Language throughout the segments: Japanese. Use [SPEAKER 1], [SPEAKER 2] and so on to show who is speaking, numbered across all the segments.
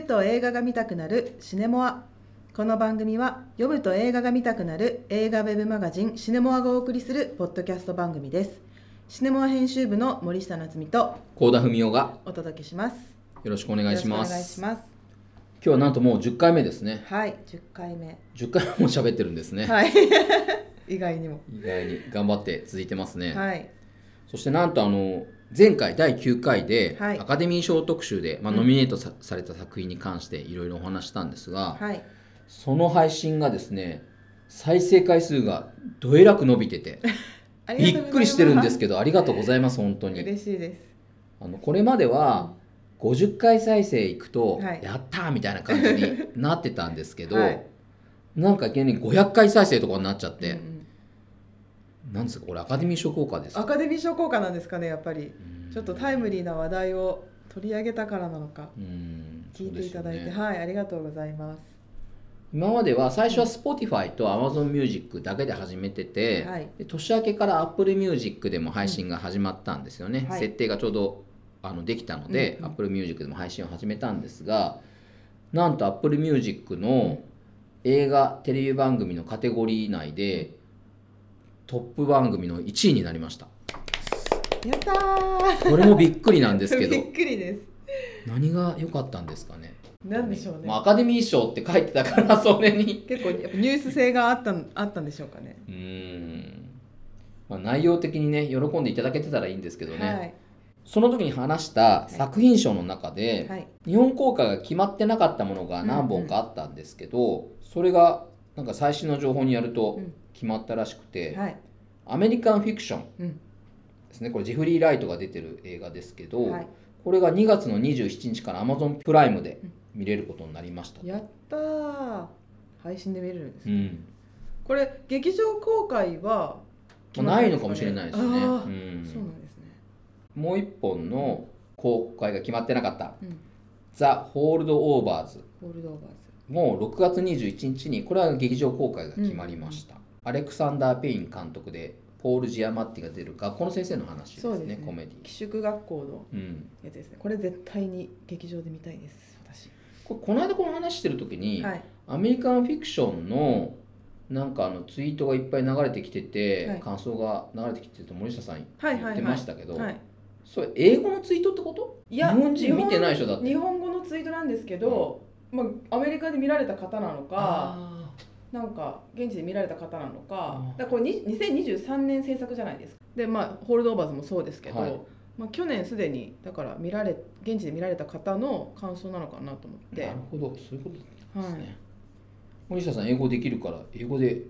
[SPEAKER 1] くと映画が見たくなるシネモア。この番組は読むと映画が見たくなる映画ウェブマガジンシネモアがお送りするポッドキャスト番組です。シネモア編集部の森下夏美と
[SPEAKER 2] 高田文夫が
[SPEAKER 1] お届けします。
[SPEAKER 2] よろしくお願いします。
[SPEAKER 1] お願いします。
[SPEAKER 2] 今日はなんともう10回目ですね。
[SPEAKER 1] はい10回目。
[SPEAKER 2] 10回も喋ってるんですね、
[SPEAKER 1] はい。意外にも。
[SPEAKER 2] 意外に頑張って続いてますね、
[SPEAKER 1] はい。
[SPEAKER 2] そしてなんとあの前回第9回で
[SPEAKER 1] はい。
[SPEAKER 2] アカデミー賞特集で、まあ、
[SPEAKER 1] うん。
[SPEAKER 2] ノミネートさ,、された作品に関していろいろお話したんですが、
[SPEAKER 1] はい。
[SPEAKER 2] その配信がですね再生回数がどえらく伸びてて びっくりしてるんです
[SPEAKER 1] け
[SPEAKER 2] けどありがとうございます本当に。
[SPEAKER 1] 嬉しいです。
[SPEAKER 2] あのこれまでは50回再生いくと、
[SPEAKER 1] はい。
[SPEAKER 2] やったーみたいな感じになってたんですけど、
[SPEAKER 1] はい。
[SPEAKER 2] なんか急に500回再生とかになっちゃって、
[SPEAKER 1] うんうん
[SPEAKER 2] なんですか？これアカデミー賞効果ですか？
[SPEAKER 1] アカデミー賞効果なんですかねやっぱり。
[SPEAKER 2] うん。
[SPEAKER 1] ちょっとタイムリーな話題を取り上げたからなのか。
[SPEAKER 2] うん。
[SPEAKER 1] 聞いていただいて、
[SPEAKER 2] ね。
[SPEAKER 1] はいありがとうございます。
[SPEAKER 2] 今までは最初は Spotify と AmazonMusic だけで始めてて、
[SPEAKER 1] はい。
[SPEAKER 2] で年明けから AppleMusic でも配信が始まったんですよね、
[SPEAKER 1] はい。
[SPEAKER 2] 設定がちょうどあのできたので、
[SPEAKER 1] うんうん。
[SPEAKER 2] AppleMusic でも配信を始めたんですがなんと AppleMusic の映画テレビ番組のカテゴリー内でトップ番組の1位になりました。
[SPEAKER 1] やったー。
[SPEAKER 2] これもびっくりなんですけど。
[SPEAKER 1] びっくりです。
[SPEAKER 2] 何が良かったんですかね。
[SPEAKER 1] なんでしょうね、
[SPEAKER 2] まあ、アカデミー賞って書いてたからそれに。
[SPEAKER 1] 結構ニュース性があったんあったんでしょうかね。
[SPEAKER 2] うーん、まあ、内容的にね喜んでいただけてたらいいんですけどね、
[SPEAKER 1] はい。
[SPEAKER 2] その時に話した作品賞の中で、
[SPEAKER 1] はい。
[SPEAKER 2] 日本公開が決まってなかったものが何本かあったんですけど、それがなんか最新の情報にやると
[SPEAKER 1] うん
[SPEAKER 2] 決まったらしくて、
[SPEAKER 1] はい。
[SPEAKER 2] アメリカンフィクション
[SPEAKER 1] うん。
[SPEAKER 2] ですね。これジェフリー・ライトが出てる映画ですけど、
[SPEAKER 1] はい。
[SPEAKER 2] これが2月の27日から Amazon プライムで見れることになりました、
[SPEAKER 1] やったー。配信で見れるんです、
[SPEAKER 2] うん。
[SPEAKER 1] これ劇場公開は
[SPEAKER 2] まあ、ないのかもしれないですね、うん。
[SPEAKER 1] そうなんですね。
[SPEAKER 2] もう一本の公開が決まってなかった
[SPEAKER 1] うん「
[SPEAKER 2] ザ・ホールド・オーバーズ
[SPEAKER 1] ホールドオーバーズ」
[SPEAKER 2] もう6月21日にこれは劇場公開が決まりました、アレクサンダー・ペイン監督でポール・ジアマッティが出る学校の先生の話ですね
[SPEAKER 1] そうですね。
[SPEAKER 2] コメディ
[SPEAKER 1] 寄宿学校の
[SPEAKER 2] うん、
[SPEAKER 1] やつですね。これ絶対に劇場で見たいです私。
[SPEAKER 2] これこの間この話してる時に、
[SPEAKER 1] はい。
[SPEAKER 2] アメリカンフィクションのなんかあのツイートがいっぱい流れてきてて、
[SPEAKER 1] はい。
[SPEAKER 2] 感想が流れてきてると森下さん言ってましたけど、
[SPEAKER 1] はい
[SPEAKER 2] それ英語のツイートってこと？
[SPEAKER 1] い。や
[SPEAKER 2] 日本人見てないでしょだって。
[SPEAKER 1] 日本語のツイートなんですけど、まあ、アメリカで見られた方なのか
[SPEAKER 2] あ
[SPEAKER 1] なんか現地で見られた方なのかだこれに2023年制作じゃないですか。でまあホールドオーバーズもそうですけど、
[SPEAKER 2] はい。
[SPEAKER 1] まあ、去年すでにだから見られ現地で見られた方の感想なのかなと思って。
[SPEAKER 2] ーなるほど。そういうことですね、
[SPEAKER 1] はい。
[SPEAKER 2] 森下さん英語できるから英語で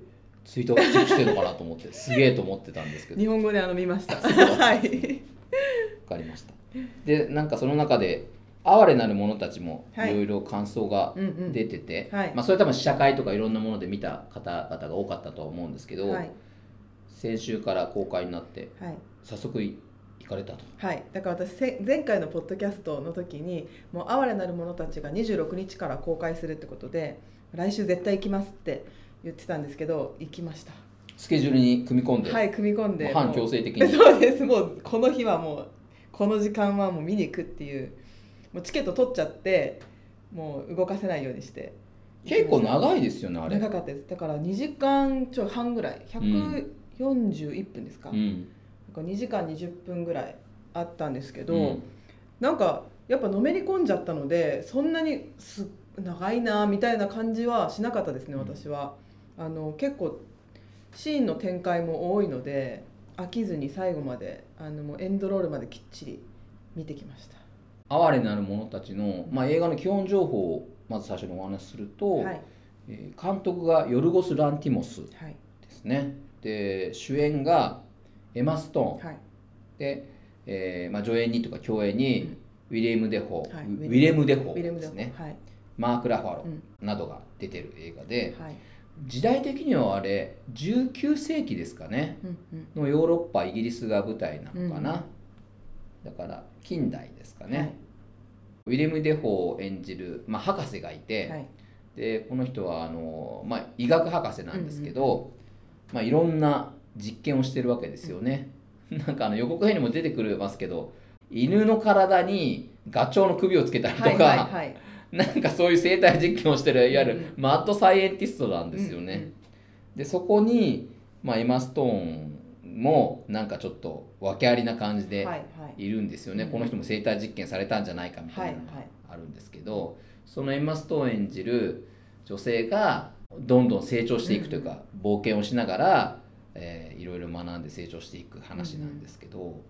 [SPEAKER 2] ツイートチェックしてるのかなと思って すげえと思ってたんですけど。
[SPEAKER 1] 日本語であの見ました。はい。
[SPEAKER 2] わかりました。でなんかその中で哀れなる者たちも
[SPEAKER 1] はい。
[SPEAKER 2] いろいろ感想が
[SPEAKER 1] うんうん。
[SPEAKER 2] 出てて、
[SPEAKER 1] はい。
[SPEAKER 2] まあ、それ多分試写会とかいろんなもので見た方々が多かったとは思うんですけど、
[SPEAKER 1] はい。
[SPEAKER 2] 先週から公開になって
[SPEAKER 1] はい。
[SPEAKER 2] 早速い行かれたと。
[SPEAKER 1] はい、だから私せ前回のポッドキャストの時にもう哀れなる者たちが26日から公開するってことで来週絶対行きますって言ってたんですけど行きました。
[SPEAKER 2] スケジュールに組み込んで、
[SPEAKER 1] はい組み込んで。
[SPEAKER 2] 反強制的に。
[SPEAKER 1] そうです。もうこの日はもうこの時間はもう見に行くっていうもうチケット取っちゃってもう動かせないようにして。
[SPEAKER 2] 結構長いですよねあれ。
[SPEAKER 1] 長かったです。だから2時間ちょい半ぐらい。141分ですか、
[SPEAKER 2] うん。
[SPEAKER 1] なんか2時間20分ぐらいあったんですけど、
[SPEAKER 2] うん。
[SPEAKER 1] なんかやっぱのめり込んじゃったのでそんなにす長いなみたいな感じはしなかったですね
[SPEAKER 2] うん。
[SPEAKER 1] 私は、あの結構シーンの展開も多いので飽きずに最後まであのもうエンドロールまできっちり見てきました
[SPEAKER 2] 哀れなる者たちの、まあ、映画の基本情報をまず最初にお話しすると、
[SPEAKER 1] はい。
[SPEAKER 2] えー監督がヨルゴス・ランティモス
[SPEAKER 1] はい。
[SPEAKER 2] ですね。で主演がエマ・ストーン
[SPEAKER 1] はい。
[SPEAKER 2] で、えーまあ、助演にとか共演にウィレム・デフォー、
[SPEAKER 1] はい。
[SPEAKER 2] ウィレム・デフォ
[SPEAKER 1] ウィレムデフォ
[SPEAKER 2] ーですね。
[SPEAKER 1] はい。
[SPEAKER 2] マーク・ラファロ
[SPEAKER 1] うん。
[SPEAKER 2] などが出てる映画で、
[SPEAKER 1] はい。
[SPEAKER 2] 時代的にはあれ19世紀ですかね。
[SPEAKER 1] うんうん。
[SPEAKER 2] のヨーロッパイギリスが舞台なのかな、
[SPEAKER 1] うん
[SPEAKER 2] だから近代ですかね、
[SPEAKER 1] はい。
[SPEAKER 2] ウィレム・デフォーを演じる、まあ、博士がいて、
[SPEAKER 1] はい。
[SPEAKER 2] でこの人はあの、まあ、医学博士なんですけど、まあ、いろんな実験をしてるわけですよね。なんかあの予告編にも出てくるますけど犬の体にガチョウの首をつけたりとか、
[SPEAKER 1] はいはいはい。
[SPEAKER 2] なんかそういう生態実験をしてるいわゆるマッドサイエンティストなんですよね。でそこに、まあ、エマ・ストーンもなんかちょっと訳ありな感じで
[SPEAKER 1] はいはい。
[SPEAKER 2] いるんですよね、
[SPEAKER 1] うん。
[SPEAKER 2] この人も生態実験されたんじゃないかみたいなのがあるんですけど、そのエマ・ストーン演じる女性がどんどん成長していくというか、冒険をしながら、えーいろいろ学んで成長していく話なんですけど、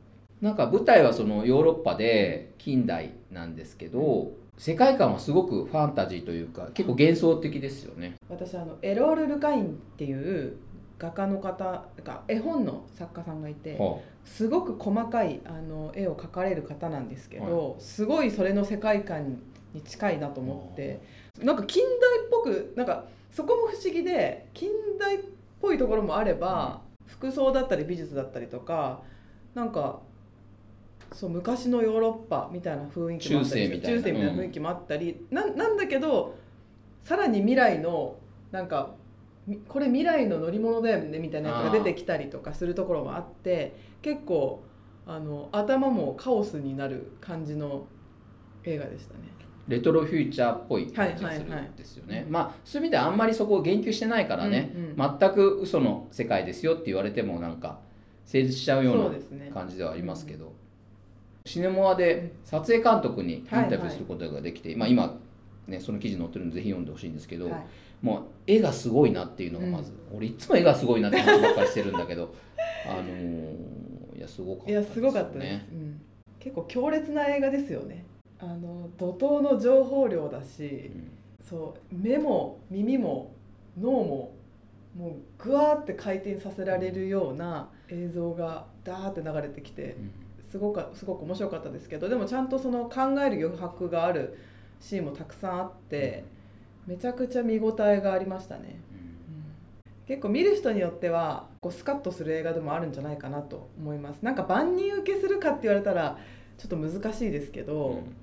[SPEAKER 2] なんか舞台はそのヨーロッパで近代なんですけど世界観はすごくファンタジーというか結構幻想的ですよね。
[SPEAKER 1] 私あのエロール・ルカインっていう画家の方が絵本の作家さんがいて
[SPEAKER 2] は
[SPEAKER 1] すごく細かいあの絵を描かれる方なんですけど、すごいそれの世界観に近いなと思ってなんか近代っぽくなんかそこも不思議で近代っぽいところもあれば、服装だったり美術だったりとかなんかそう昔のヨーロッパみたいな雰囲気もあったり
[SPEAKER 2] 中世みたいな。
[SPEAKER 1] 雰囲気もあったり、なんなんだけどさらに未来のなんかみこれ未来の乗り物だよねみたいなやつが出てきたりとかするところもあって結構あの頭もカオスになる感じの映画でしたね。
[SPEAKER 2] レトロフューチャーっぽい感じがする
[SPEAKER 1] はいはいはい。
[SPEAKER 2] んですよね。まあそういう意味ではあんまりそこを言及してないからね、
[SPEAKER 1] うんうん。
[SPEAKER 2] 全く嘘の世界ですよって言われてもなんか成立しちゃうよ
[SPEAKER 1] そう
[SPEAKER 2] う
[SPEAKER 1] ですね。
[SPEAKER 2] な感じではありますけど、シネモアで撮影監督にインタビューすることができて、まあ今ねその記事載ってるんでぜひ読んでほしいんですけど、
[SPEAKER 1] はい。
[SPEAKER 2] もう絵がすごいなっていうのがまず、俺いつも絵がすごいなって話ばっかりしてるんだけど あのーいやすごかった
[SPEAKER 1] いやすごかったです、うん、結構強烈な映画ですよね。あの怒涛の情報量だし
[SPEAKER 2] うん。
[SPEAKER 1] そう目も耳も脳ももうぐわーって回転させられるような映像がダーって流れてきてすごかすごく面白かったですけどでもちゃんとその考える余白があるシーンもたくさんあってめちゃくちゃ見応えがありましたね、結構見る人によってはこうスカッとする映画でもあるんじゃないかなと思いますなんか万人受けするかって言われたらちょっと難しいですけど、
[SPEAKER 2] うん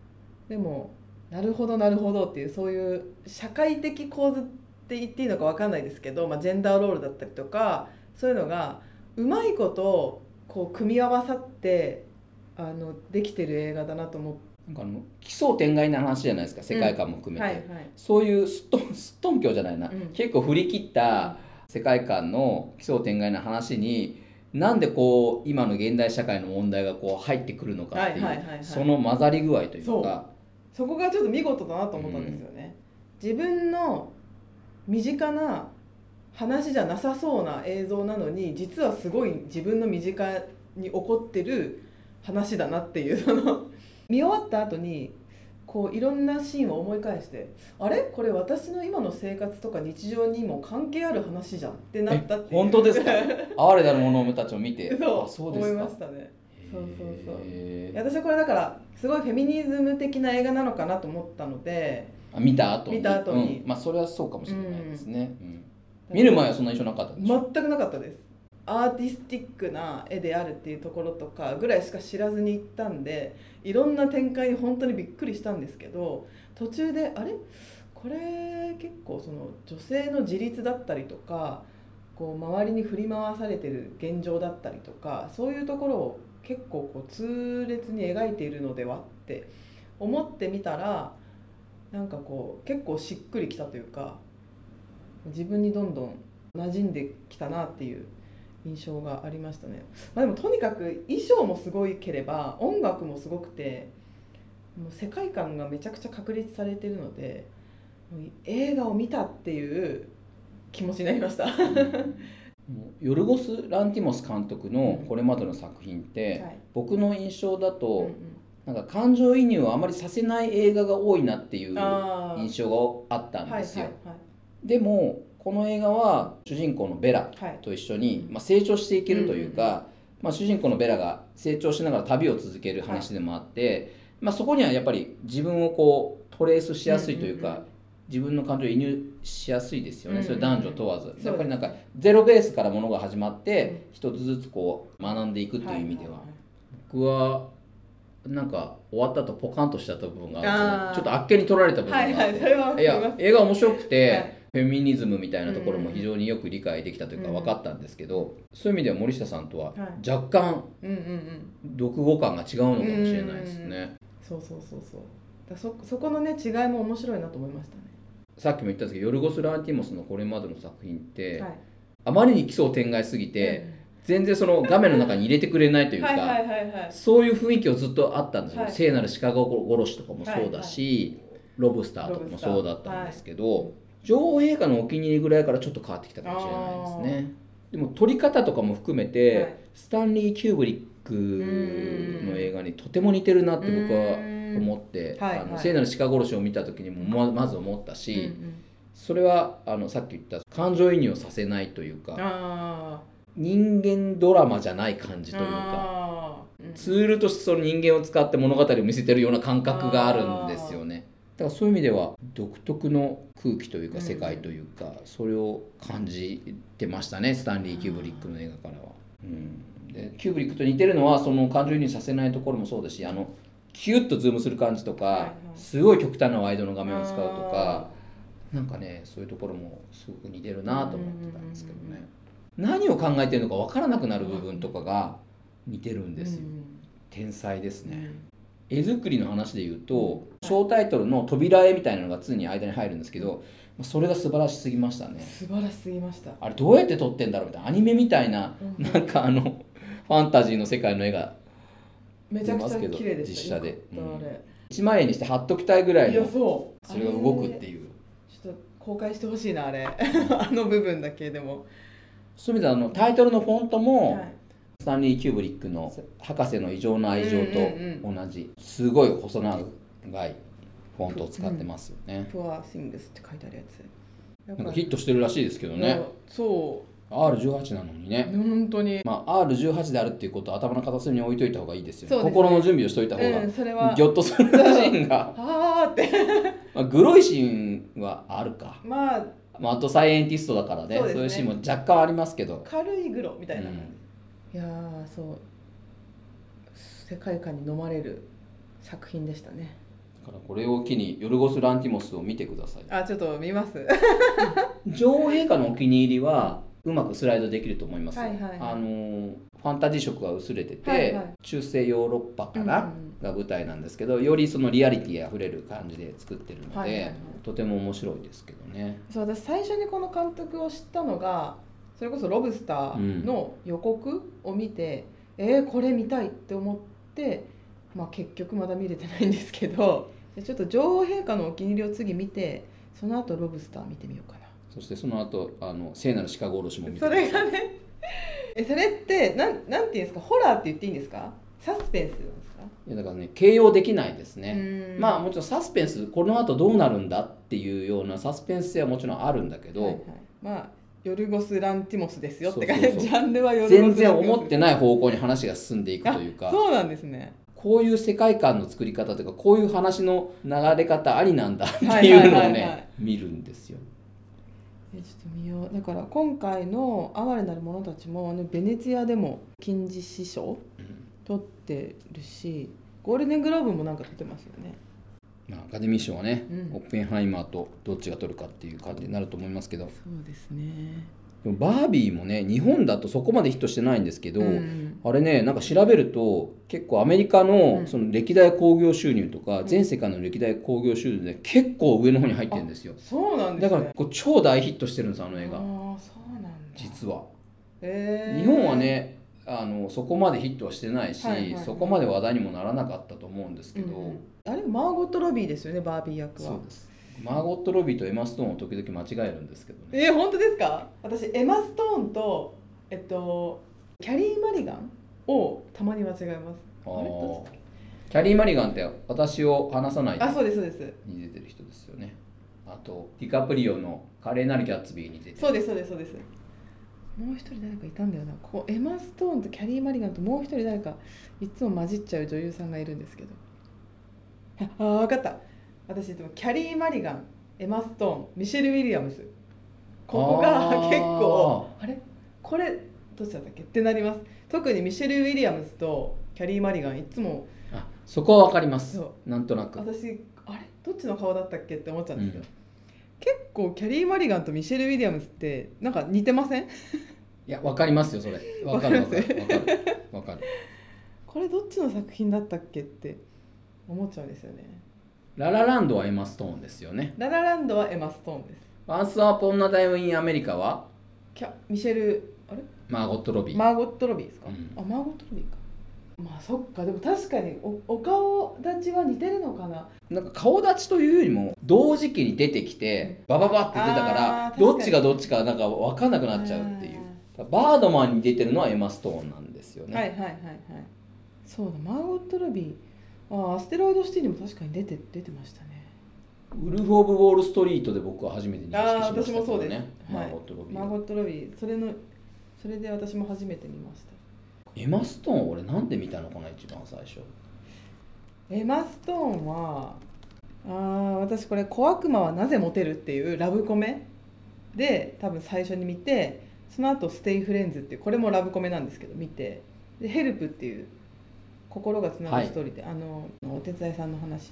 [SPEAKER 1] でもなるほどなるほどっていうそういう社会的構図って言っていいのか分かんないですけど、まあ、ジェンダーロールだったりとかそういうのがうまいことこう組み合わさってあのできてる映画だなと思って。
[SPEAKER 2] なんかあの奇想天外な話じゃないですか世界観も含めて、
[SPEAKER 1] はいはい。
[SPEAKER 2] そういうすっと すっとんきょうじゃないな、
[SPEAKER 1] うん。
[SPEAKER 2] 結構振り切った世界観の奇想天外な話になんでこう今の現代社会の問題がこう入ってくるのかっていう、
[SPEAKER 1] はいはい
[SPEAKER 2] その混ざり具合というか。
[SPEAKER 1] そこがちょっと見事だなと思ったんですよね、自分の身近な話じゃなさそうな映像なのに実はすごい自分の身近に起こってる話だなっていうその見終わった後にこういろんなシーンを思い返してあれ？これ私の今の生活とか日常にも関係ある話じゃんってなったっていう。
[SPEAKER 2] 本当ですか？哀れなる者たちを見て。
[SPEAKER 1] そう
[SPEAKER 2] あそうですか。
[SPEAKER 1] 思いましたね。そうそうそう。私はこれだからすごいフェミニズム的な映画なのかなと思ったので
[SPEAKER 2] あ見た後に？
[SPEAKER 1] 見た後に。
[SPEAKER 2] うん。まあそれはそうかもしれないですね、うん。見る前はそんな印象なかった
[SPEAKER 1] 全くなかったですアーティスティックな絵であるっていうところとかぐらいしか知らずに行ったんでいろんな展開に本当にびっくりしたんですけど途中であれ？これ結構その女性の自立だったりとかこう周りに振り回されてる現状だったりとかそういうところを結構こう痛烈に描いているのではって思ってみたらなんかこう結構しっくりきたというか自分にどんどん馴染んできたなっていう印象がありましたね、まあ、でもとにかく衣装もすごいければ音楽もすごくてもう世界観がめちゃくちゃ確立されてるので映画を見たっていう気持ちになりました、は
[SPEAKER 2] もうヨルゴス・ランティモス監督のこれまでの作品って、
[SPEAKER 1] い。
[SPEAKER 2] 僕の印象だ
[SPEAKER 1] うん
[SPEAKER 2] と、なんか感情移入をあまりさせない映画が多いなっていう印象があったん
[SPEAKER 1] はい
[SPEAKER 2] ですよ、
[SPEAKER 1] はい。
[SPEAKER 2] でもこの映画は主人公のベラと一緒に、まあ、成長していけるというか、まあ、主人公のベラが成長しながら旅を続ける話でもあって、まあ、そこにはやっぱり自分をこうトレースしやすいというか、自分の感情を移入しやすいですよね、それ男女問わず、
[SPEAKER 1] す。
[SPEAKER 2] やっぱりなんかゼロベースからものが始まって一つずつこう学んでいくという意味では、僕はなんか終わった後ポカンとしちゃった部分がちょっとあっけに取られた部分があって、
[SPEAKER 1] はい
[SPEAKER 2] や映画面白くて、
[SPEAKER 1] はい
[SPEAKER 2] フェミニズムみたいなところも非常によく理解できたというか
[SPEAKER 1] うん。
[SPEAKER 2] 分かったんですけど、そういう意味では森下さんとは
[SPEAKER 1] はい。
[SPEAKER 2] 若干読後感が違うのかもしれないですね。
[SPEAKER 1] そうそうそうそう。だそそこのね違いも面白いなと思いましたね。
[SPEAKER 2] さっきも言ったんですけどヨルゴス・ランティモスのこれまでの作品って、
[SPEAKER 1] はい。
[SPEAKER 2] あまりに奇想天外すぎて、全然その画面の中に入れてくれないというか、
[SPEAKER 1] はいはいはいはい
[SPEAKER 2] そういう雰囲気をずっとあったんですよ、
[SPEAKER 1] はい。
[SPEAKER 2] 聖なる鹿殺しとかもそうだし、ロブスターとかもそうだったんですけど、女王陛下のお気に入りぐらいからちょっと変わってきたかもしれないですね。でも撮り方とかも含めて、
[SPEAKER 1] はい。
[SPEAKER 2] スタンリー・キューブリックの映画にとても似てるなって僕は思って、
[SPEAKER 1] はい
[SPEAKER 2] あの
[SPEAKER 1] はい
[SPEAKER 2] 聖なる鹿殺しを見た時にもままず思った
[SPEAKER 1] うん
[SPEAKER 2] し、
[SPEAKER 1] うん。
[SPEAKER 2] それはあのさっき言った感情移入をさせないというか
[SPEAKER 1] あ
[SPEAKER 2] 人間ドラマじゃない感じ
[SPEAKER 1] ー
[SPEAKER 2] というかツールとしてその人間を使って物語を見せてるような感覚があるんですよねだからそういう意味では独特の空気というか
[SPEAKER 1] うん
[SPEAKER 2] 世界というかそれを感じてましたねスタンリー・キューブリックの映画からは、うん、でキューブリックと似てるのはその感情移入させないところもそうだしあのキュッとズームする感じとか、すごい極端なワイドの画面を使うとかなんかねそういうところもすごく似てるなと思ってたんですけどね。何を考えてるのか分からなくなる部分とかが似てるんですよ、
[SPEAKER 1] うん。
[SPEAKER 2] 天才ですね、
[SPEAKER 1] うん
[SPEAKER 2] 絵作りの話で言うと章タイトルの「扉絵」みたいなのが常に間に入るんですけどそれが素晴らしすぎましたね。
[SPEAKER 1] 素晴らしすぎました。
[SPEAKER 2] あれどうやって撮ってんだろうみたいなアニメみたいな
[SPEAKER 1] うん。
[SPEAKER 2] なんかあのファンタジーの世界の絵が
[SPEAKER 1] めちゃくちゃ綺麗でした。
[SPEAKER 2] 実写で
[SPEAKER 1] よかったあれ。
[SPEAKER 2] 1万円にして貼っときたいぐらい
[SPEAKER 1] いや
[SPEAKER 2] の
[SPEAKER 1] そう。
[SPEAKER 2] それが動くって
[SPEAKER 1] う。
[SPEAKER 2] いう
[SPEAKER 1] ちょっと公開してほしいなあれ。あの部分だけでも。
[SPEAKER 2] そういう意味ではあのタイトルのフォントも、
[SPEAKER 1] はい
[SPEAKER 2] スタンリー・キューブリックの「博士の異常な愛情」と
[SPEAKER 1] うん
[SPEAKER 2] 同じすごい細長いフォントを使ってますよね、
[SPEAKER 1] プアシングスって書いてあるやつ。
[SPEAKER 2] なんかヒットしてるらしいですけどね。
[SPEAKER 1] そ
[SPEAKER 2] R18 なのに
[SPEAKER 1] う
[SPEAKER 2] ね、
[SPEAKER 1] 本当に。
[SPEAKER 2] まあ、R18 であるっていうことを頭の片隅に置いといた方がいいですよね。
[SPEAKER 1] ね。
[SPEAKER 2] 心の準備をしといた方が、
[SPEAKER 1] うんそれは。
[SPEAKER 2] ぎょっとするシーンが、
[SPEAKER 1] あーって。
[SPEAKER 2] まあ、グロいシーンはあるか、
[SPEAKER 1] まあ。
[SPEAKER 2] まあ、あとサイエンティストだからね。
[SPEAKER 1] そうですね。
[SPEAKER 2] いうシーンも若干ありますけど。
[SPEAKER 1] 軽いグロみたいな、
[SPEAKER 2] うん
[SPEAKER 1] いやーそう世界観に飲まれる作品でしたね。
[SPEAKER 2] だからこれを機にヨルゴス・ランティモスを見てください。
[SPEAKER 1] あちょっと見ます。
[SPEAKER 2] 女王陛下のお気に入りはうまくスライドできると思います。よ、
[SPEAKER 1] はいはいはい。
[SPEAKER 2] あのーファンタジー色が薄れてて、
[SPEAKER 1] はいはい。
[SPEAKER 2] 中世ヨーロッパかな、
[SPEAKER 1] うんうん。
[SPEAKER 2] が舞台なんですけどよりそのリアリティあふれる感じで作ってるので、
[SPEAKER 1] はいはいはい。
[SPEAKER 2] とても面白いですけどね。
[SPEAKER 1] そう私最初にこの監督を知ったのがそれこそ「ロブスター」の予告を見て、えー、これ見たいって思って、まあ、結局まだ見れてないんですけどでちょっと女王陛下のお気に入りを次見てその後ロブスター見てみようかな。
[SPEAKER 2] そしてその後あの聖なる鹿殺しも見て
[SPEAKER 1] それがね えそれってなんなんていうんですか？ホラーって言っていいんですか？サスペンスなんですか？
[SPEAKER 2] いやだからね形容できないですね、
[SPEAKER 1] うん。
[SPEAKER 2] まあもちろんサスペンスこの後どうなるんだっていうようなサスペンス性はもちろんあるんだけど、
[SPEAKER 1] はいはい、まあヨルゴス・ランティモスですよって感じ。ジャンルはヨルゴス・
[SPEAKER 2] 全然思ってない方向に話が進んでいくというか。
[SPEAKER 1] あそうなんですね。
[SPEAKER 2] こういう世界観の作り方というかこういう話の流れ方ありなんだって
[SPEAKER 1] はい
[SPEAKER 2] いうのをね見るんですよ。
[SPEAKER 1] えちょっと見よう。だから今回の「哀れなる者たちも」ね、ベネツィアでも金獅子賞取ってるしゴールデングローブもなんか取ってますよね。
[SPEAKER 2] まあ、アカデミー賞はね、
[SPEAKER 1] うん。
[SPEAKER 2] オッペンハイマーとどっちが取るかっていう感じになると思いますけど。
[SPEAKER 1] そうですね。
[SPEAKER 2] でもバービーもね日本だとそこまでヒットしてないんですけど、
[SPEAKER 1] うん。
[SPEAKER 2] あれねなんか調べると結構アメリカの
[SPEAKER 1] うん。
[SPEAKER 2] その歴代興行収入とか、
[SPEAKER 1] うん。
[SPEAKER 2] 全世界の歴代興行収入で結構上の方に入ってるんですよ。
[SPEAKER 1] そうなんですね。
[SPEAKER 2] だからこう超大ヒットしてるんですあの映画。
[SPEAKER 1] ああそうなんだ。
[SPEAKER 2] 実は。
[SPEAKER 1] へー。
[SPEAKER 2] 日本はねあのそこまでヒットはしてないし、
[SPEAKER 1] はいはいはい。
[SPEAKER 2] そこまで話題にもならなかったと思うんですけど、
[SPEAKER 1] うんあれマーゴット・ロビーですよねバービー役は。
[SPEAKER 2] そうです。マーゴット・ロビーとエマ・ストーンを時々間違えるんですけどね。
[SPEAKER 1] えー、本当ですか？私エマ・ストーンとえっとキャリー・マリガンをたまに間違えます。
[SPEAKER 2] あキャリー・マリガンって私を離さないで
[SPEAKER 1] あそうですそうです。
[SPEAKER 2] に出てる人ですよね。あとディカプリオの華麗なるギャッツビーに出てる。
[SPEAKER 1] そうですそうですそうですもう一人誰かいたんだよな。こうエマ・ストーンとキャリー・マリガンともう一人誰かいつも混じっちゃう女優さんがいるんですけど。ああ分かった。私いつもキャリー・マリガンエマ・ストーンミシェル・ウィリアムスここが結構あれ？これどっちだったっけ？ってなります。特にミシェル・ウィリアムスとキャリー・マリガンいつも。
[SPEAKER 2] あそこは分かります。
[SPEAKER 1] そ
[SPEAKER 2] なんとなく。
[SPEAKER 1] 私あれ？どっちの顔だったっけ？って思っちゃうんですよ、
[SPEAKER 2] うん
[SPEAKER 1] 結構キャリー・マリガンとミシェル・ウィリアムスってなんか似てません？
[SPEAKER 2] いや分かりますよそれ。分かる分かる。
[SPEAKER 1] わか
[SPEAKER 2] る。分かる。
[SPEAKER 1] これどっちの作品だったっけって思っちゃうんですよね。
[SPEAKER 2] ララランドはエマ・ストーンですよね。
[SPEAKER 1] ララランドはエマ・ストーンです。
[SPEAKER 2] ワンスアポンナタイムインアメリカは？
[SPEAKER 1] キャミシェルあれ？
[SPEAKER 2] マーゴット・ロビー、
[SPEAKER 1] マーゴット・ロビーですか、
[SPEAKER 2] うん。
[SPEAKER 1] あマーゴット・ロビーかまあそっかでも確かにおお顔立ちは似てるのかな。
[SPEAKER 2] なんか顔立ちというよりも同時期に出てきてバババって出たから
[SPEAKER 1] あー
[SPEAKER 2] どっちがどっちかなんか分かんなくなっちゃうっていう。バードマンに出てるのはエマ・ストーンなんですよね、
[SPEAKER 1] はいはいはいはい。そうだマーゴット・ロビーあーアステロイド・シティにも確かに出て出てましたね。
[SPEAKER 2] ウルフ・オブ・ウォール・ストリートで僕は初めて認識しま
[SPEAKER 1] ああ
[SPEAKER 2] した
[SPEAKER 1] 私もそうです、
[SPEAKER 2] ねマ
[SPEAKER 1] はい。
[SPEAKER 2] ーゴット・ロビー
[SPEAKER 1] マーゴット・ロビーそれのそれで私も初めて見ました
[SPEAKER 2] エマ・ストーン俺なんで見たのかな一番最初。
[SPEAKER 1] エマ・ストーンはあー私これ「小悪魔はなぜモテる?」っていうラブコメで多分最初に見てその後ステイフレンズ」っていうこれもラブコメなんですけど見て。でヘルプっていう心がつながるストーリーで、あのお手伝いさんの話。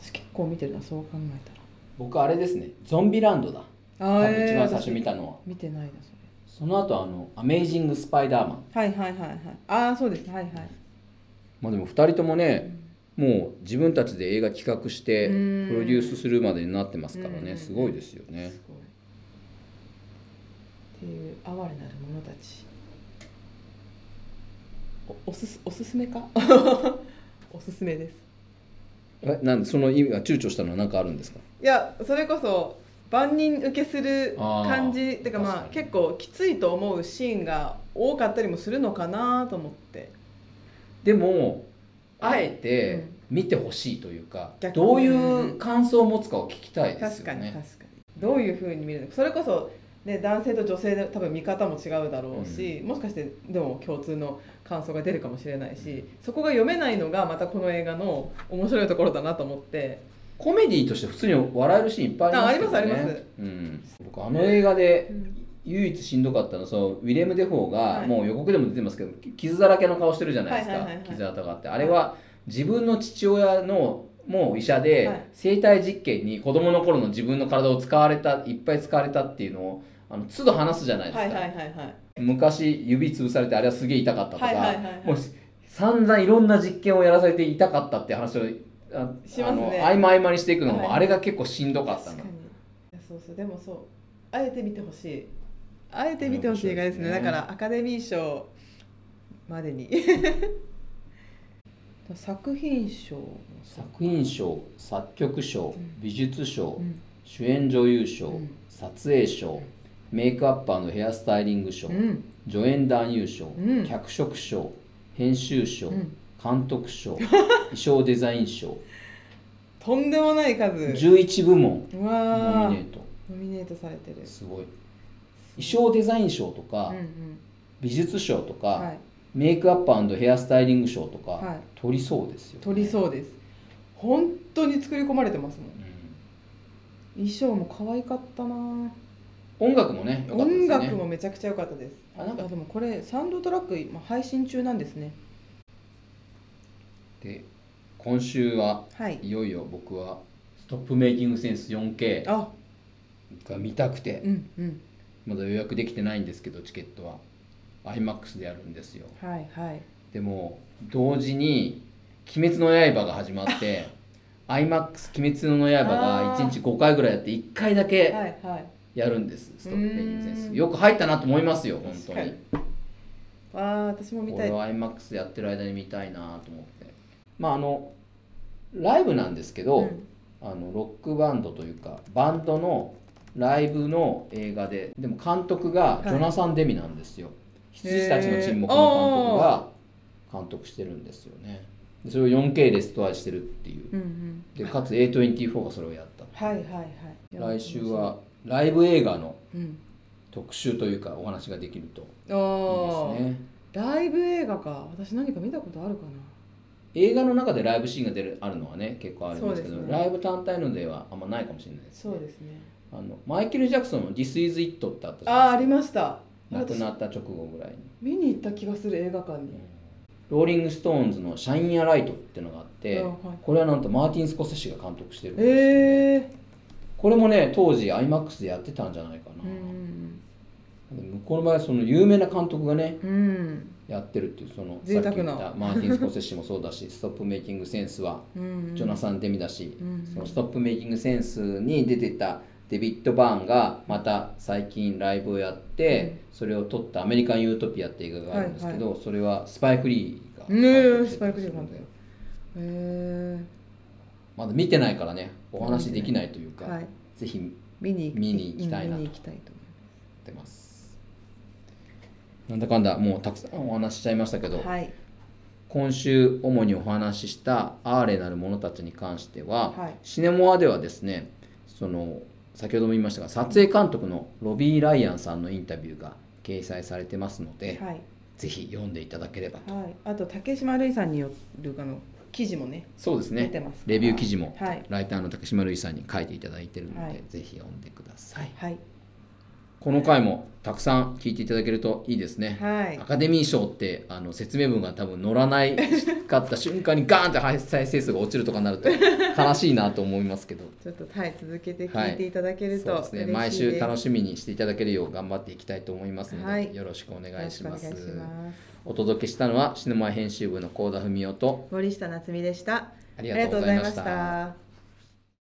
[SPEAKER 1] 私結構見てるなそう考えたら。
[SPEAKER 2] 僕あれですねゾンビランドだ。
[SPEAKER 1] あ
[SPEAKER 2] 多分
[SPEAKER 1] ー
[SPEAKER 2] 一番最初
[SPEAKER 1] 私
[SPEAKER 2] 見たのは。
[SPEAKER 1] 見てないなそ
[SPEAKER 2] その後あの「アメイジング・スパイダーマン
[SPEAKER 1] れはいはいはいはい。ああそうです。はいはい」
[SPEAKER 2] まあでも2人ともねもう自分たちで映画企画してプ
[SPEAKER 1] うん。
[SPEAKER 2] ロデュースするまでになってますから
[SPEAKER 1] うん。
[SPEAKER 2] ねすごいですよね。
[SPEAKER 1] すごい。っていう哀れなる者たち。おおすすおすすめか？おすすめです。
[SPEAKER 2] えなんでその意味が躊躇したのは何かあるんですか？
[SPEAKER 1] いやそれこそ万人受けする感じてかまあ結構きついと思うシーンが多かったりもするのかなと思って。
[SPEAKER 2] でもあえて見てほしいというか、
[SPEAKER 1] 逆に
[SPEAKER 2] どういう感想を持つかを聞きたいです
[SPEAKER 1] 確かに
[SPEAKER 2] よね
[SPEAKER 1] 確かに。どういうふうに見るのか。それこそ、ね、男性と女性で多分見方も違うだろうし、もしかしてでも共通の感想が出るかもしれないしそこが読めないのがまたこの映画の面白いところだなと思って
[SPEAKER 2] コメディとして普通に笑えるシーンいっぱいありますけどね。
[SPEAKER 1] あありますあります。
[SPEAKER 2] うん、僕あの映画で唯一しんどかったのはそのウィレム・デフォーが、
[SPEAKER 1] はい。
[SPEAKER 2] もう予告でも出てますけど傷だらけの顔してるじゃないですか、傷跡があって。あれは自分の父親のもう医者で、
[SPEAKER 1] はい。
[SPEAKER 2] 生体実験に子供の頃の自分の体を使われたいっぱい使われたっていうのをあの都度話すじゃないですか、
[SPEAKER 1] はいはいはいはい。
[SPEAKER 2] 昔指潰されてあれはすげえ痛かったとか、
[SPEAKER 1] はいはいはいはい。
[SPEAKER 2] もう散々いろんな実験をやらされて痛かったって話をあ
[SPEAKER 1] しますね。
[SPEAKER 2] 合間合間にしていくのも、
[SPEAKER 1] はい。
[SPEAKER 2] あれが結構しんどかったの。
[SPEAKER 1] そうそう。でもそうあえて見てほしい。あえて見てほしい映画ですね。
[SPEAKER 2] ね
[SPEAKER 1] だからアカデミー賞までに。作品賞
[SPEAKER 2] 作品賞作曲賞
[SPEAKER 1] ん。
[SPEAKER 2] 美術賞、
[SPEAKER 1] うん。
[SPEAKER 2] 主演女優賞、
[SPEAKER 1] うん。
[SPEAKER 2] 撮影賞メイクアップヘアスタイリング賞、
[SPEAKER 1] うん。
[SPEAKER 2] 助演男優賞、
[SPEAKER 1] うん。
[SPEAKER 2] 脚色賞編集賞、
[SPEAKER 1] うん
[SPEAKER 2] 監督賞 衣装デザイン賞。
[SPEAKER 1] とんでもない数。
[SPEAKER 2] 11部門
[SPEAKER 1] う
[SPEAKER 2] ノミネート。
[SPEAKER 1] ノミネートされてる。
[SPEAKER 2] すごい。衣装デザイン賞とか、
[SPEAKER 1] うんうん。
[SPEAKER 2] 美術賞とか、
[SPEAKER 1] はい。
[SPEAKER 2] メイクアップヘアスタイリング賞とか、
[SPEAKER 1] はい。
[SPEAKER 2] 取りそうですよ、
[SPEAKER 1] 取りそうです。本当に作り込まれてますもん。
[SPEAKER 2] うん。
[SPEAKER 1] 衣装も可愛かったな。
[SPEAKER 2] 音楽もね良かったです
[SPEAKER 1] 音
[SPEAKER 2] ね。
[SPEAKER 1] 楽もめちゃくちゃ良かったです。あ
[SPEAKER 2] あなんか
[SPEAKER 1] でもこれサウンドトラック今配信中なんですね
[SPEAKER 2] で今週は
[SPEAKER 1] はい。
[SPEAKER 2] いよいよ僕はストップメイキングセンス 4K
[SPEAKER 1] あ。
[SPEAKER 2] が見たくて
[SPEAKER 1] うんうん。
[SPEAKER 2] まだ予約できてないんですけどチケットは。IMAX でやるんですよ。
[SPEAKER 1] はいはい。
[SPEAKER 2] でも同時に「鬼滅の刃」が始まって IMAX 鬼滅の刃が1日5回ぐらいやって1回だ
[SPEAKER 1] は
[SPEAKER 2] け
[SPEAKER 1] いはい。
[SPEAKER 2] やるんですストップメイキングセンス。よく入ったなと思いますよ本当に。
[SPEAKER 1] あー私も見たい。
[SPEAKER 2] 俺は IMAX やってる間に見たいなと思ってまああのライブなんですけど、
[SPEAKER 1] うん。
[SPEAKER 2] あのロックバンドというかバンドのライブの映画ででも監督が
[SPEAKER 1] い。
[SPEAKER 2] ジョナサン・デミなんですよ、羊たちの沈黙の監督が監督してるんですよね。でそれを 4K レストアしてるっていう。
[SPEAKER 1] うんうん。
[SPEAKER 2] でかつ A24 がそれをやった
[SPEAKER 1] はいはいはい。
[SPEAKER 2] 来週はライブ映画の
[SPEAKER 1] うん。
[SPEAKER 2] 特集というかお話ができるといいですね。
[SPEAKER 1] ライブ映画か。私何か見たことあるかな
[SPEAKER 2] 映画の中でライブシーンが出るあるのはね結構あるんですけど
[SPEAKER 1] ね。
[SPEAKER 2] ライブ単体のではあんまないかもしれないです、
[SPEAKER 1] そうですね。
[SPEAKER 2] あのマイケル・ジャクソンの「This is It」ってあったじゃ
[SPEAKER 1] あああり
[SPEAKER 2] ないですか。
[SPEAKER 1] ました。
[SPEAKER 2] 亡く
[SPEAKER 1] 私
[SPEAKER 2] なった直後ぐらいに。
[SPEAKER 1] 見に行った気がする映画館に。
[SPEAKER 2] ローリング・ストーンズの「シャイン・ア・ライト」っていうのがあって
[SPEAKER 1] あはい。
[SPEAKER 2] これはなんとマーティン・スコセッシが監督してるんです
[SPEAKER 1] ええ
[SPEAKER 2] これもね当時 IMAX でやってたんじゃないかな、
[SPEAKER 1] うん
[SPEAKER 2] 向こうの場合はその有名な監督がね
[SPEAKER 1] うん
[SPEAKER 2] やってるっていうそのさっき言ったマーティン・スコセッシもそうだし ストップメイキングセンスは
[SPEAKER 1] うん
[SPEAKER 2] ジョナサン・デミだし、
[SPEAKER 1] うん
[SPEAKER 2] そのストップメイキングセンスに出てたデビッド・バーンがまた最近ライブをやって、それを撮った「アメリカン・ユートピア」って映画があるんですけど、それはスパイク・リーが
[SPEAKER 1] ねえスパイクリー
[SPEAKER 2] たりするので
[SPEAKER 1] 監督へえ。
[SPEAKER 2] まだ見てないからねお話できないというか、
[SPEAKER 1] はい。
[SPEAKER 2] ぜひ
[SPEAKER 1] 見に行
[SPEAKER 2] きたい。なと
[SPEAKER 1] 思い
[SPEAKER 2] ってますなんだかんだもうたくさんお話ししちゃいましたけど、
[SPEAKER 1] はい。
[SPEAKER 2] 今週主にお話ししたアーレなる者たちに関しては、
[SPEAKER 1] はい。
[SPEAKER 2] シネモアではですねその先ほども言いましたが撮影監督のロビー・ライアンさんのインタビューが掲載されてますので、
[SPEAKER 1] はい。
[SPEAKER 2] ぜひ読んでいただければと、
[SPEAKER 1] はい。あと竹島るいさんによるあの記事もね
[SPEAKER 2] そうですね。レビュー記事も、
[SPEAKER 1] はい。
[SPEAKER 2] ライターの竹島るいさんに書いていただいてるので、
[SPEAKER 1] はい。
[SPEAKER 2] ぜひ読んでください。
[SPEAKER 1] はい
[SPEAKER 2] この回もたくさん聞いていただけるといいですね、
[SPEAKER 1] はい。
[SPEAKER 2] アカデミー賞ってあの説明文が多分載らないかった瞬間にガーンって再生数が落ちるとかになると悲しいなと思いますけど。
[SPEAKER 1] ちょっとはい続けて聞いていただけると
[SPEAKER 2] そうですね。毎週楽しみにしていただけるよう頑張っていきたいと思いますので、
[SPEAKER 1] はい。
[SPEAKER 2] よろしくお願いします。
[SPEAKER 1] お
[SPEAKER 2] 届けしたのはシネマ編集部の幸田文夫と
[SPEAKER 1] 森下夏美で
[SPEAKER 2] した。
[SPEAKER 1] ありがとうございました